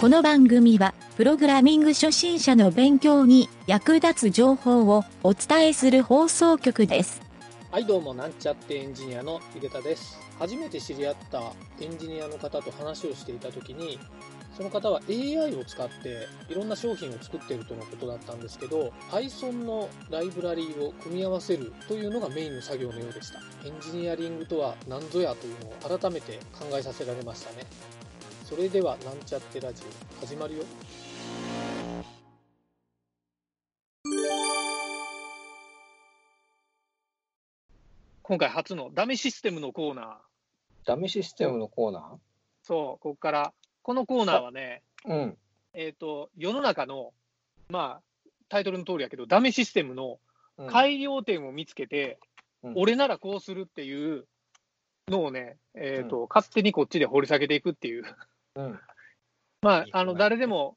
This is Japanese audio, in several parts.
この番組は、プログラミング初心者の勉強に役立つ情報をお伝えする放送局です。はいどうもなんちゃってエンジニアのゆげたです。初めて知り合ったエンジニアの方と話をしていた時にその方は AI を使っていろんな商品を作っているとのことだったんですけど Python のライブラリーを組み合わせるというのがメインの作業のようでした。エンジニアリングとは何ぞやというのを改めて考えさせられましたね。それではなんちゃってラジオ始まるよ。今回初のダメシステムのコーナー。ダメシステムのコーナそう、ここから、このコーナーはね、ーうん。えっ、と、世の中の、まあ、タイトルの通りやけど、ダメシステムのうん。改良点を見つけて、うん。俺ならこうするっていうのをね、えっ、と、勝手にこっちで掘り下げていくっていう。うん。まあ、あの、ね誰でも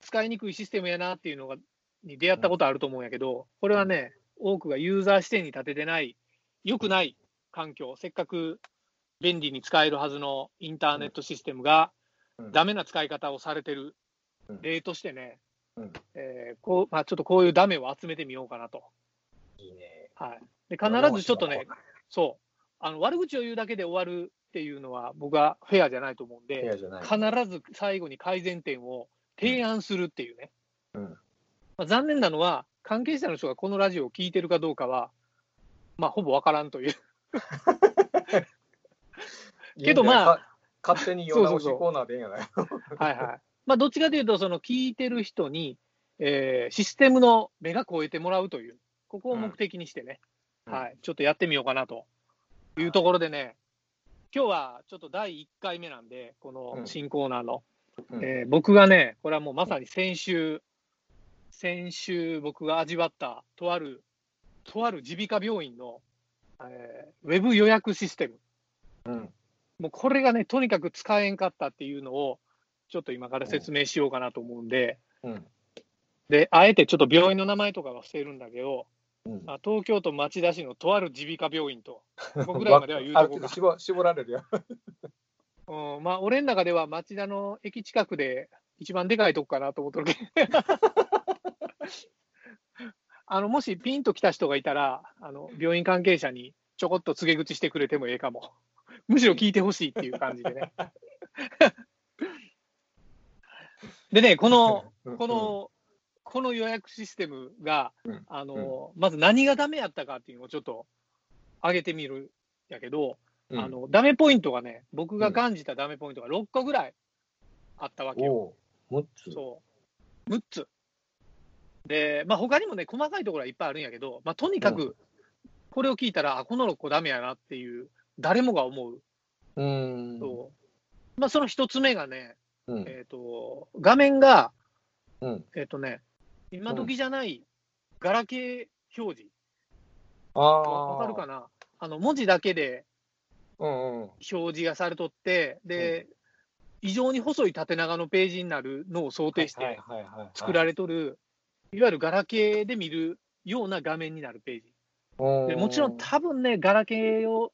使いにくいシステムやなっていうのが、に出会ったことあると思うんやけど、これはね、多くがユーザー視点に立ててない、良くない環境、せっかく便利に使えるはずのインターネットシステムが、うん。ダメな使い方をされてるうん。例としてね、うん。えーこうまあ、ちょっとこういうダメを集めてみようかなと。いいね。はい、で必ずちょっとね、そう。あの悪口を言うだけで終わるっていうのは、僕はフェアじゃないと思うん部で。必ず最後に改善点を提案するっていうね。うん。まあ、残念なのは、関係者の人がこのラジオを聞いてるかどうかは、まあ、ほぼわからんという。けどまああ、勝手に世直しコーナーでいいんやない はいはい。まあ、どっちかというと、その聞いてる人に、えーシステムの目が超えてもらうという、ここを目的にしてね、うんはい、ちょっとやってみようかなというところでね、今日はちょっと第1回目なんで、この新コーナーの、うんえー僕がね、これはもうまさに先週、先週僕が味わった、とある、とある耳鼻科病院の、えーウェブ予約システム。うん。もうこれがね、とにかく使えんかったっていうのを、ちょっと今から説明しようかなと思うんで、うん。で、あえてちょっと病院の名前とかは伏せるんだけど、うん。まあ、東京都町田市のとある耳鼻科病院と、ここぐらいまでは言うあとこ絞絞られるよ。うん、まあ、俺の中では町田の駅近くで一番でかいとこかなと思ってるけど。あの、もしピンと来た人がいたら、あの、病院関係者にちょこっと告げ口してくれてもええかも。むしろ聞いてほしいっていう感じでね。でね、この、うんこ、の、この予約システムが、うんあの、まず何がダメやったかっていうのをちょっと上げてみるんやけど、うんあ、の、ダメポイントがね、僕が感じたダメポイントが6個ぐらいあったわけよ。おう、6つ。そう。6つ。で、まあ他にもね、細かいところはいっぱいあるんやけど、まあとにかうく、これを聞いたら、あ、この6個ダメやなっていう、誰もが思う。うーん。そうまあその1つ目がね、うん。えっ、と、画面が、うん。えっ、とね、今時じゃない、ガラケー表示。ああ。わかるかな？あの、文字だけでうんうん。表示がされとって、で、異常に細い縦長のページになるのを想定して。作られとる、いわゆるガラケーで見るような画面になるページ。うんでもちろん多分ね、ガラケーを、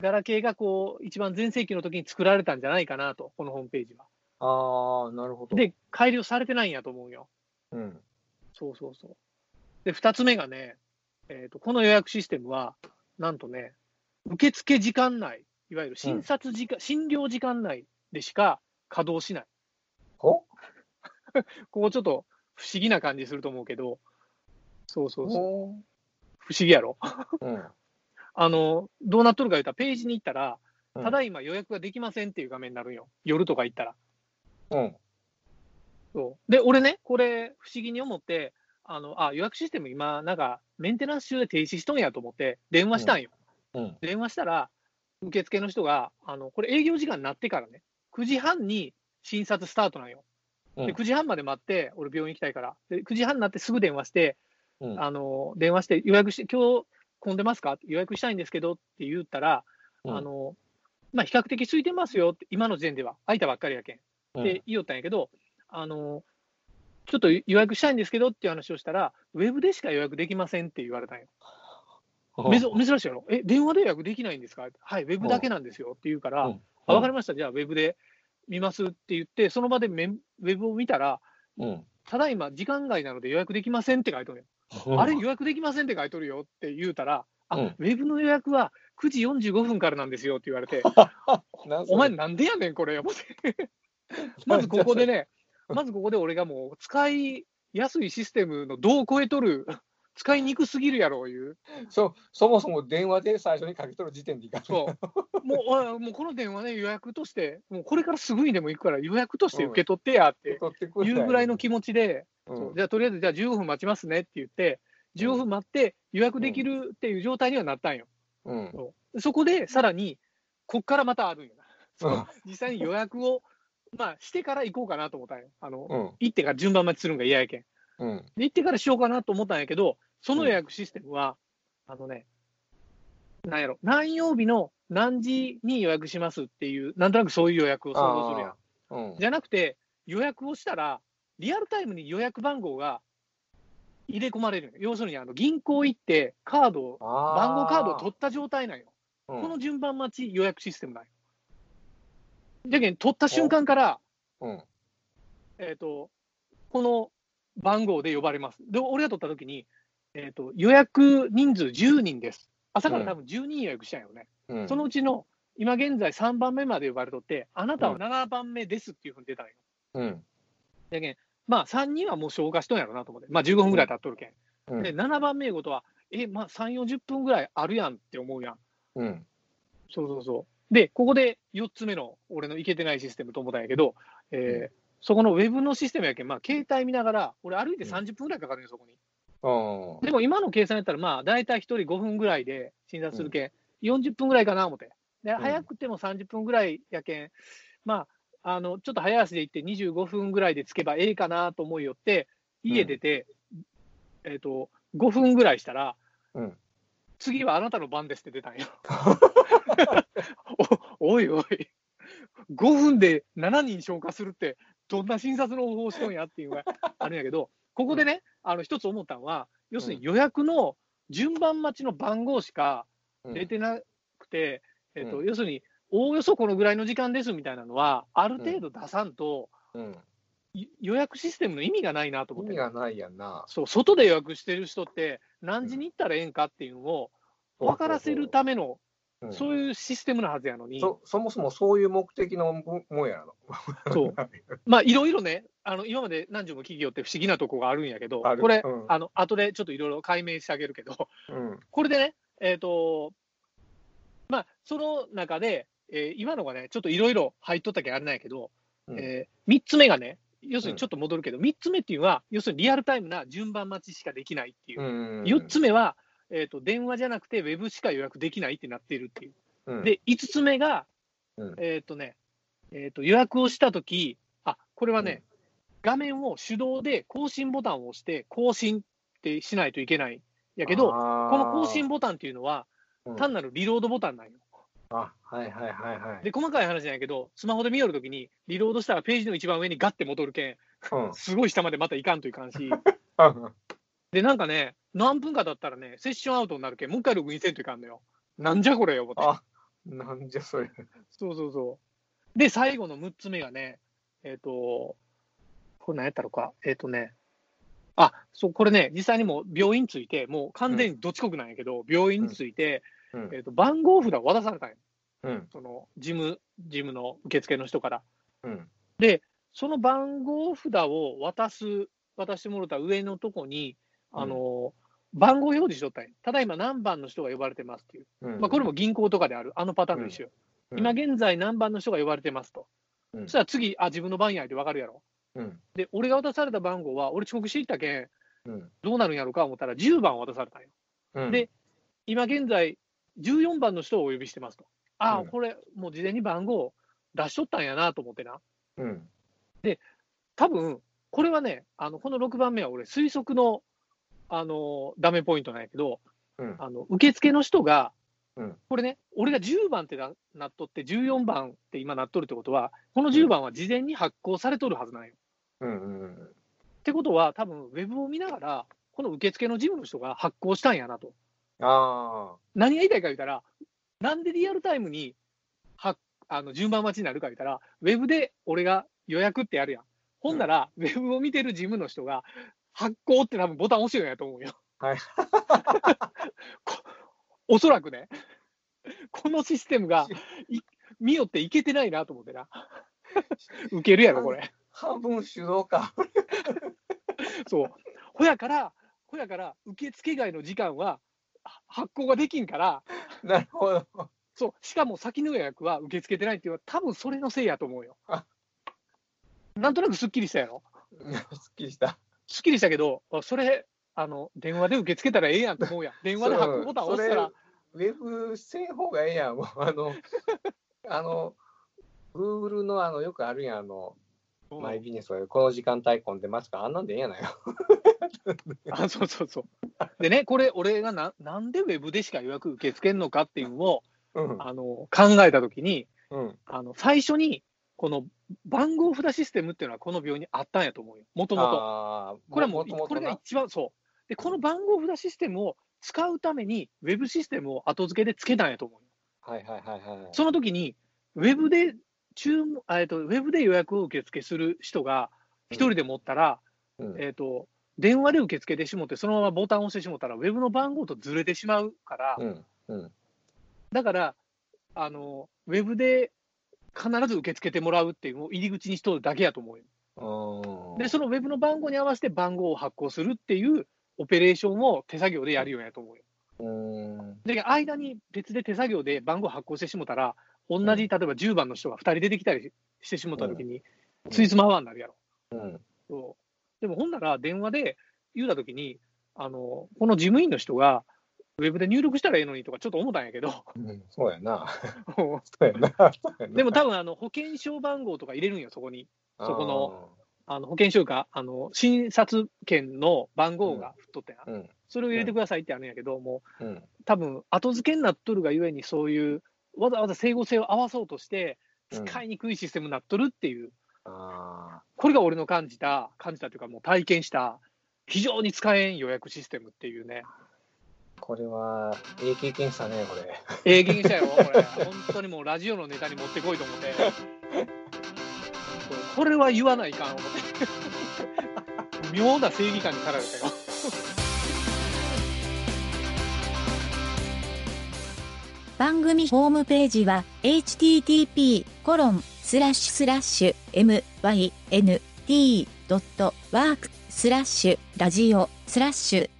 ガラケーがこう、一番全盛期の時に作られたんじゃないかなと、このホームページは。ああ、なるほど。、で、改良されてないんやと思うよ。うん。そうそうそう。で、二つ目がね、えっ、と、この予約システムは、なんとね、受付時間内、いわゆる診察時間、診療時間内でしか稼働しない。ほ？ここちょっと不思議な感じすると思うけど、そうそうそう。ほ不思議やろ？うん。あの、どうなっとるか言ったら、ページに行ったら、うんただいま予約ができませんっていう画面になるんよ。夜とか行ったら。うん。そうで、俺ね、これ、不思議に思って、あの、あ、予約システム今、なんか、メンテナンス中で停止しとんやと思って、電話したんよ。うん。電話したら、受付の人が、あの、これ営業時間になってからね、9時半に診察スタートなんよ。うんで、9時半まで待って、俺病院行きたいから。で、9時半になってすぐ電話して、うん。あの、電話して、予約して、今日混んでますか？予約したいんですけどって言ったら、うんあの、まあ、比較的空いてますよって、今の時点では、空いたばっかりやけん。うんって言いよったんやけど、あの、ちょっと予約したいんですけどっていう話をしたら、ウェブでしか予約できませんって言われたんよ。珍しいやろえ、電話で予約できないんですか？はい、ウェブだけなんですよって言うから、うん。あ分かりました、じゃあウェブで見ますって言って、その場でメンウェブを見たら、うん。ただいま時間外なので予約できませんって書いてるよ。あれ予約できませんって書いてるよって言うたら、あ、うん。ウェブの予約は9時45分からなんですよって言われて、お前なんでやねんこれ、思って。まずここでね、まずここで俺がもう使いやすいシステムの度を超えとる、使いにくすぎるやろいう。そそもそも電話で最初にかけとる時点でいかん。そう。もう、あもうこの電話ね、予約として、もうこれからすぐにでも行くから予約として受け取ってやって取ってくいうぐらいの気持ちで、うんじゃあとりあえずじゃあ15分待ちますねって言って、15分待って予約できるっていう状態にはなったんよ。うん。そこでさらに、こっからまたあるんよな。実際に予約を、まあ、してから行こうかなと思ったんよ。あの、うん。行ってから順番待ちするんが嫌やけん。うん。で行ってからしようかなと思ったんやけど、その予約システムは、あのね、なんやろ、何曜日の何時に予約しますっていう、なんとなくそういう予約を想像するやん。うん。じゃなくて、予約をしたら、リアルタイムに予約番号が入れ込まれる要するにあの銀行行って、カードを、番号カードを取った状態なんよ。うんこの順番待ち予約システムなんよ。じゃけん、取った瞬間から、うん。えっ、と、この番号で呼ばれます。で、俺が取ったときに、えっ、と、予約人数10人です。朝から多分10人予約したんよね。うん。そのうちの、今現在3番目まで呼ばれとって、あなたは7番目ですっていうふうに出たんよ。うん。じゃけん、まあ3人はもう消化しとんやろなと思って。まあ15分ぐらい経っとるけん。うん。で、7番目いうことは、え、まあ3、40分ぐらいあるやんって思うやん。うん。そうそうそう。で、ここで4つ目の俺のいけてないシステムと思ったんやけど、えーそこのウェブのシステムやけん、まあ、携帯見ながら、俺歩いて30分ぐらいかかるんよ、そこに。うん。でも今の計算やったら、まあ、大体1人5分ぐらいで診察するけん、40分ぐらいかな思って。で、ん早くても30分ぐらいやけん、まあ、あの、ちょっと早足で行って25分ぐらいで着けばええかなと思いよって、家出て、えっ、と、5分ぐらいしたら、うん。次はあなたの番ですって出たんよ。おおいおい、5分で7人消化するって、どんな診察の方法しとんやっていうのがあるんやけど、ここでね、あの一つ思ったのは、要するに予約の順番待ちの番号しかうん出てなくて、えっとう要するに、おおよそこのぐらいの時間ですみたいなのは、ある程度出さんと、うん。い予約システムの意味がないなと思って意味。がないやんな。そう外で予約してる人って、何時に行ったらええんかっていうのを分からせるための、うんそういうシステムなはずやのに、そそもそもそういう目的のももんやろ。そう まあいろいろね、あの今まで何十も企業って不思議なとこがあるんやけど、これ、うんあの後でちょっといろいろ解明してあげるけど、うん。これでね、えっ、と、まあ、その中で、えー今のがね、ちょっといろいろ入っとったけんあれなんやけど、うんえ3つ目がね、要するにちょっと戻るけど、3つ目っていうのは、要するにリアルタイムな順番待ちしかできないっていう。うん。4つ目は、えーと、電話じゃなくて、ウェブしか予約できないってなっているっていう。うん、で、5つ目が、うんえっ、とね、えっ、と、予約をしたとき、あ、これはね、画面を手動で更新ボタンを押して、更新ってしないといけない。やけど、この更新ボタンっていうのは、うん単なるリロードボタンなんよ。あ、はいはいはいはい。で、細かい話なんやけど、スマホで見よるときに、リロードしたらページの一番上にガッて戻るけうんん、すごい下までまたいかんといかんし、うんで、なんかね、何分かだったらね、セッションアウトになるけん、もう一回ログインせんといかんのよ。なんじゃこれよ、思って。あ、なんじゃそれ。そうそうそう。で、最後の6つ目がね、えっ、と、これ何やったのか、えっ、とね、あそう、これね、実際にもう病院ついて、もう完全にどっちこくなんやけど、病院について、うんえっ、と、番号札を渡されたんよ。うん。その、事務、事務の受付の人から。うん。その番号札を渡す、渡してもらった上のとこに、あの、番号表示しとったんよただいま何番の人が呼ばれてますっていう。うん。まあ、これも銀行とかである、あのパターンと一緒今現在何番の人が呼ばれてますと。うんそしたら次、あ、自分の番やって分かるやろ。うん。で、俺が渡された番号は、俺遅刻していったけん、うん。どうなるんやろうか思ったら10番渡されたんよ。うん。で、今現在、14番の人をお呼びしてますと。ああ、うんこれ、もう事前に番号出しとったんやなと思ってな。うん。多分これはね、あのこの6番目は俺、推測のあのダメポイントなんやけど、うん。あの受付の人が、うんこれね、俺が10番ってななっとって、14番って今なっとるってことは、この10番は事前に発行されとるはずなんよ。うん。うん。ってことは、多分ウェブを見ながら、この受付の事務の人が発行したんやなと。あ何が言いたいか言ったら、なんでリアルタイムにはあの順番待ちになるか言ったら、ウェブで俺が予約ってやるやん。ほんなら、ウェブを見てる事務の人が、発行って多分ボタン押してるんやと思うよ。はい こおそらくね、このシステムがい見よっていけてないなと思ってな。受けるやろ、これ。半分手動か。そう。ほやから、ほやから、受付外の時間はは発行ができんから、なるほど。そう、しかも先の予約は受け付けてないっていうのは、多分それのせいやと思うよあ。なんとなくすっきりしたやろ？すっきりした。すっきりしたけど、あそれ、あの、電話で受け付けたらええやんと思うやん。電話で発行ボタン押したら、ウェブせん方がええやん。もうあの、あの、Google のあの、よくあるやん、あの、マイビジネスはこの時間帯混んでますから、あんなんでええやないよ。あそうそうそう。でね、これ、俺がななんでウェブでしか予約受け付けんのかっていうのをうん。あの考えたときに、うん。あの最初にこの番号札システムっていうのはこの病院にあったんやと思うよ、もともと。これはもう、これがな一番そう。で、この番号札システムを使うために、ウェブシステムを後付けでつけたんやと思うよ。はいはいはいはい。その時に、ウェブで注文、あえっと、ウェブで予約を受付する人が一人で持ったら、うんえっと、電話で受け付けてしもって、そのままボタンを押してしもったら、ウェブの番号とずれてしまうから、うん。うん。だから、あの、ウェブで必ず受け付けてもらうっていうのを入り口にしとるだけやと思うで、そのウェブの番号に合わせて番号を発行するっていうオペレーションを手作業でやるようやと思うよ。うん。で、間に別で手作業で番号発行してしもたら、同じ、例えば10番の人が2人出てきたりしてしもたときに、ついつまわんなるやろ。うん。そうでも、ほんなら電話で言うたときに、あの、この事務員の人が、ウェブで入力したらええのにとかちょっと思ったんやけど、うんそうやな。そうやな。そうやな でも多分あの保険証番号とか入れるんよ、そこに。そこの、あの保険証か、あの診察券の番号が振っとったやん。あー。うん。それを入れてくださいってあるんやけど、もううん。多分後付けになっとるがゆえに、そういうわざわざ整合性を合わそうとして、うん使いにくいシステムになっとるっていう、あこれが俺の感じた、感じたというか、もう体験した、非常に使えん予約システムっていうね、あ。これは、ええ経験したね、これ。ええ経験したよ、これ、本当にもうラジオのネタに持ってこいと思って、これは言わないかん思って、妙な正義感に駆られたよ。番組ホームページは http コロンスラッシュスラッシュ mynt.work スラッシュラジオスラッシュ